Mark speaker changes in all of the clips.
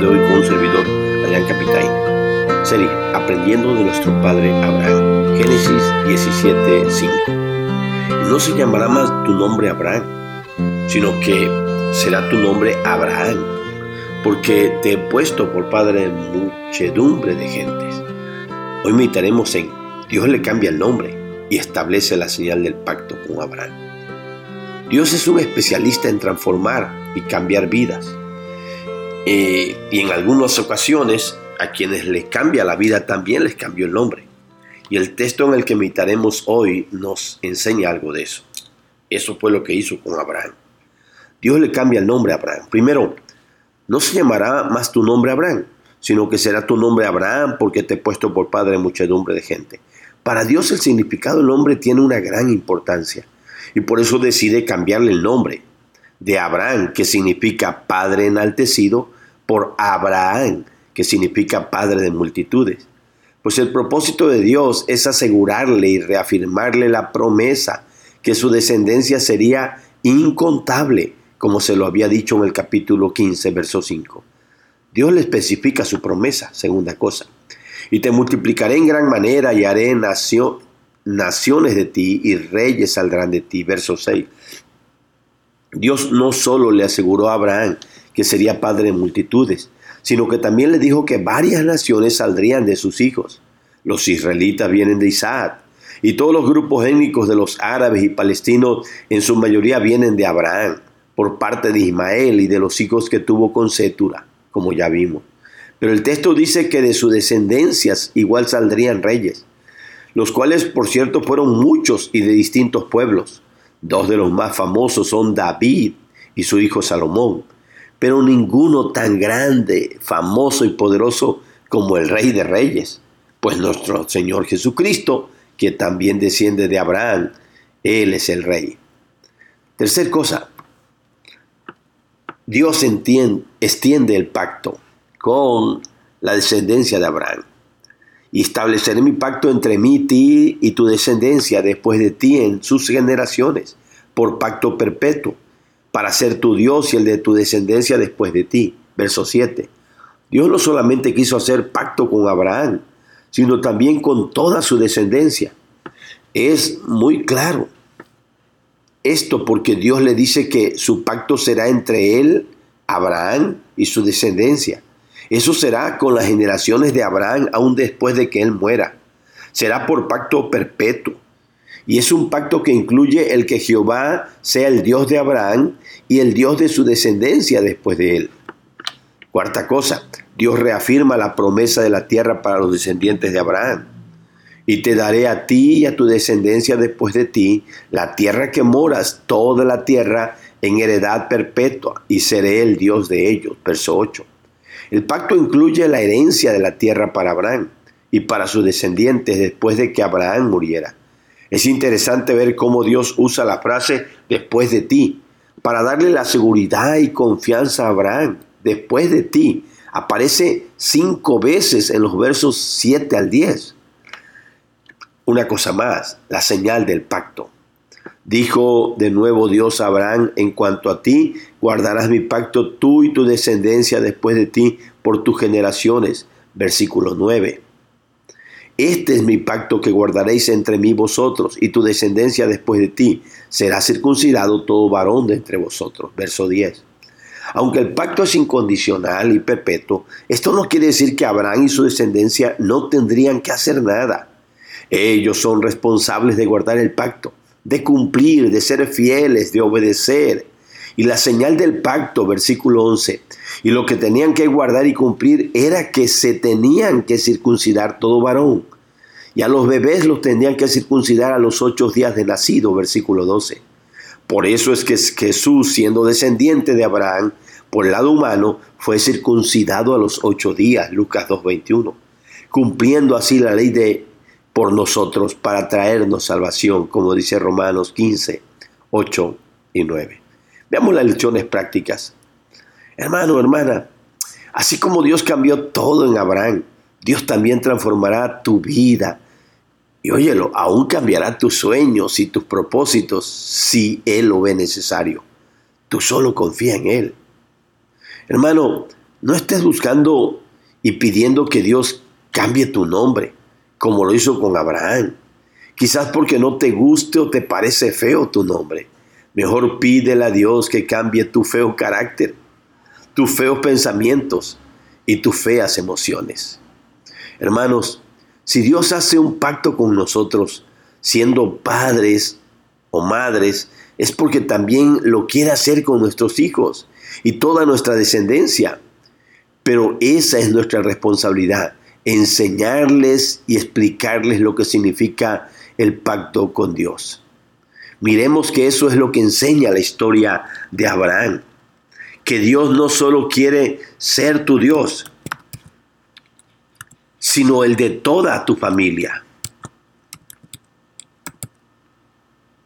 Speaker 1: de hoy con un servidor, Adrián Capitán. Serie Aprendiendo de nuestro padre Abraham. Génesis 17, 5. No se llamará más tu nombre Abraham, sino que será tu nombre Abraham, porque te he puesto por padre de muchedumbre de gentes. Hoy meditaremos en Dios le cambia el nombre y establece la señal del pacto con Abraham. Dios es un especialista en transformar y cambiar vidas. Eh, y en algunas ocasiones a quienes les cambia la vida también les cambió el nombre. Y el texto en el que meditaremos hoy nos enseña algo de eso. Eso fue lo que hizo con Abraham. Dios le cambia el nombre a Abraham. Primero, no se llamará más tu nombre Abraham, sino que será tu nombre Abraham porque te he puesto por padre muchedumbre de gente. Para Dios el significado del nombre tiene una gran importancia y por eso decide cambiarle el nombre de Abraham, que significa padre enaltecido, por Abraham, que significa padre de multitudes. Pues el propósito de Dios es asegurarle y reafirmarle la promesa que su descendencia sería incontable, como se lo había dicho en el capítulo 15, verso 5. Dios le especifica su promesa, segunda cosa. Y te multiplicaré en gran manera y haré naciones de ti y reyes saldrán de ti, verso 6. Dios no solo le aseguró a Abraham que sería padre de multitudes, sino que también le dijo que varias naciones saldrían de sus hijos. Los israelitas vienen de Isaac, y todos los grupos étnicos de los árabes y palestinos en su mayoría vienen de Abraham, por parte de Ismael y de los hijos que tuvo con Sétura, como ya vimos. Pero el texto dice que de sus descendencias igual saldrían reyes, los cuales por cierto fueron muchos y de distintos pueblos. Dos de los más famosos son David y su hijo Salomón, pero ninguno tan grande, famoso y poderoso como el Rey de Reyes, pues nuestro Señor Jesucristo, que también desciende de Abraham, Él es el Rey. Tercer cosa, Dios entiende, extiende el pacto con la descendencia de Abraham y estableceré mi pacto entre mí, ti y tu descendencia después de ti en sus generaciones, por pacto perpetuo, para ser tu Dios y el de tu descendencia después de ti. Verso 7. Dios no solamente quiso hacer pacto con Abraham, sino también con toda su descendencia. Es muy claro esto porque Dios le dice que su pacto será entre él, Abraham y su descendencia. Eso será con las generaciones de Abraham aún después de que él muera. Será por pacto perpetuo. Y es un pacto que incluye el que Jehová sea el Dios de Abraham y el Dios de su descendencia después de él. Cuarta cosa, Dios reafirma la promesa de la tierra para los descendientes de Abraham. Y te daré a ti y a tu descendencia después de ti la tierra que moras, toda la tierra en heredad perpetua, y seré el Dios de ellos. Verso 8. El pacto incluye la herencia de la tierra para Abraham y para sus descendientes después de que Abraham muriera. Es interesante ver cómo Dios usa la frase después de ti para darle la seguridad y confianza a Abraham. Después de ti aparece cinco veces en los versos 7 al 10. Una cosa más, la señal del pacto. Dijo de nuevo Dios a Abraham, en cuanto a ti, guardarás mi pacto tú y tu descendencia después de ti por tus generaciones. Versículo 9. Este es mi pacto que guardaréis entre mí vosotros y tu descendencia después de ti. Será circuncidado todo varón de entre vosotros. Verso 10. Aunque el pacto es incondicional y perpetuo, esto no quiere decir que Abraham y su descendencia no tendrían que hacer nada. Ellos son responsables de guardar el pacto de cumplir, de ser fieles, de obedecer. Y la señal del pacto, versículo 11, y lo que tenían que guardar y cumplir era que se tenían que circuncidar todo varón. Y a los bebés los tenían que circuncidar a los ocho días de nacido, versículo 12. Por eso es que Jesús, siendo descendiente de Abraham, por el lado humano, fue circuncidado a los ocho días, Lucas 2.21, cumpliendo así la ley de por nosotros para traernos salvación, como dice Romanos 15, 8 y 9. Veamos las lecciones prácticas. Hermano, hermana, así como Dios cambió todo en Abraham, Dios también transformará tu vida. Y óyelo, aún cambiará tus sueños y tus propósitos si Él lo ve necesario. Tú solo confía en Él. Hermano, No estés buscando y pidiendo que Dios cambie tu nombre, como lo hizo con Abraham. Quizás porque no te guste o te parece feo tu nombre. Mejor pídele a Dios que cambie tu feo carácter, tus feos pensamientos y tus feas emociones. Hermanos, si Dios hace un pacto con nosotros, siendo padres o madres, es porque también lo quiere hacer con nuestros hijos y toda nuestra descendencia. Pero esa es nuestra responsabilidad, enseñarles y explicarles lo que significa el pacto con Dios. Miremos que eso es lo que enseña la historia de Abraham, que Dios no solo quiere ser tu Dios, sino el de toda tu familia.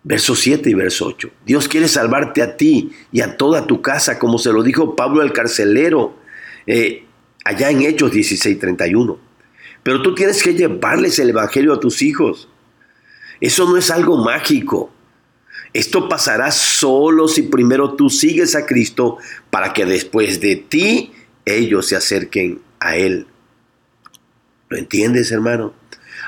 Speaker 1: Verso 7 y verso 8. Dios quiere salvarte a ti y a toda tu casa, como se lo dijo Pablo el carcelero eh, allá en Hechos 16:31. Pero tú tienes que llevarles el Evangelio a tus hijos. Eso no es algo mágico. Esto pasará solo si primero tú sigues a Cristo para que después de ti ellos se acerquen a Él. ¿Lo entiendes, hermano?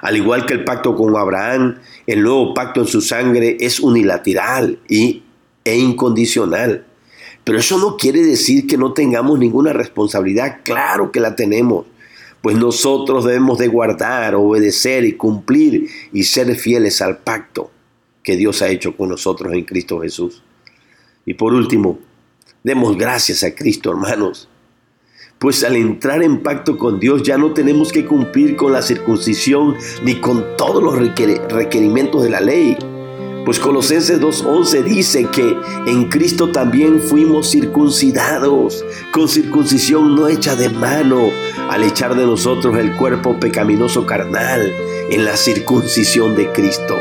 Speaker 1: Al igual que el pacto con Abraham, el nuevo pacto en su sangre es unilateral y, e incondicional. Pero eso no quiere decir que no tengamos ninguna responsabilidad. Claro que la tenemos. Pues nosotros debemos de guardar, obedecer y cumplir y ser fieles al pacto que Dios ha hecho con nosotros en Cristo Jesús. Y por último, demos gracias a Cristo, hermanos, pues al entrar en pacto con Dios ya no tenemos que cumplir con la circuncisión ni con todos los requerimientos de la ley. Pues Colosenses 2.11 dice que en Cristo también fuimos circuncidados, con circuncisión no hecha de mano, al echar de nosotros el cuerpo pecaminoso carnal en la circuncisión de Cristo.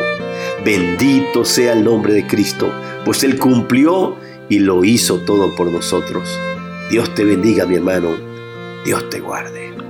Speaker 1: Bendito sea el nombre de Cristo, pues Él cumplió y lo hizo todo por nosotros. Dios te bendiga, mi hermano. Dios te guarde.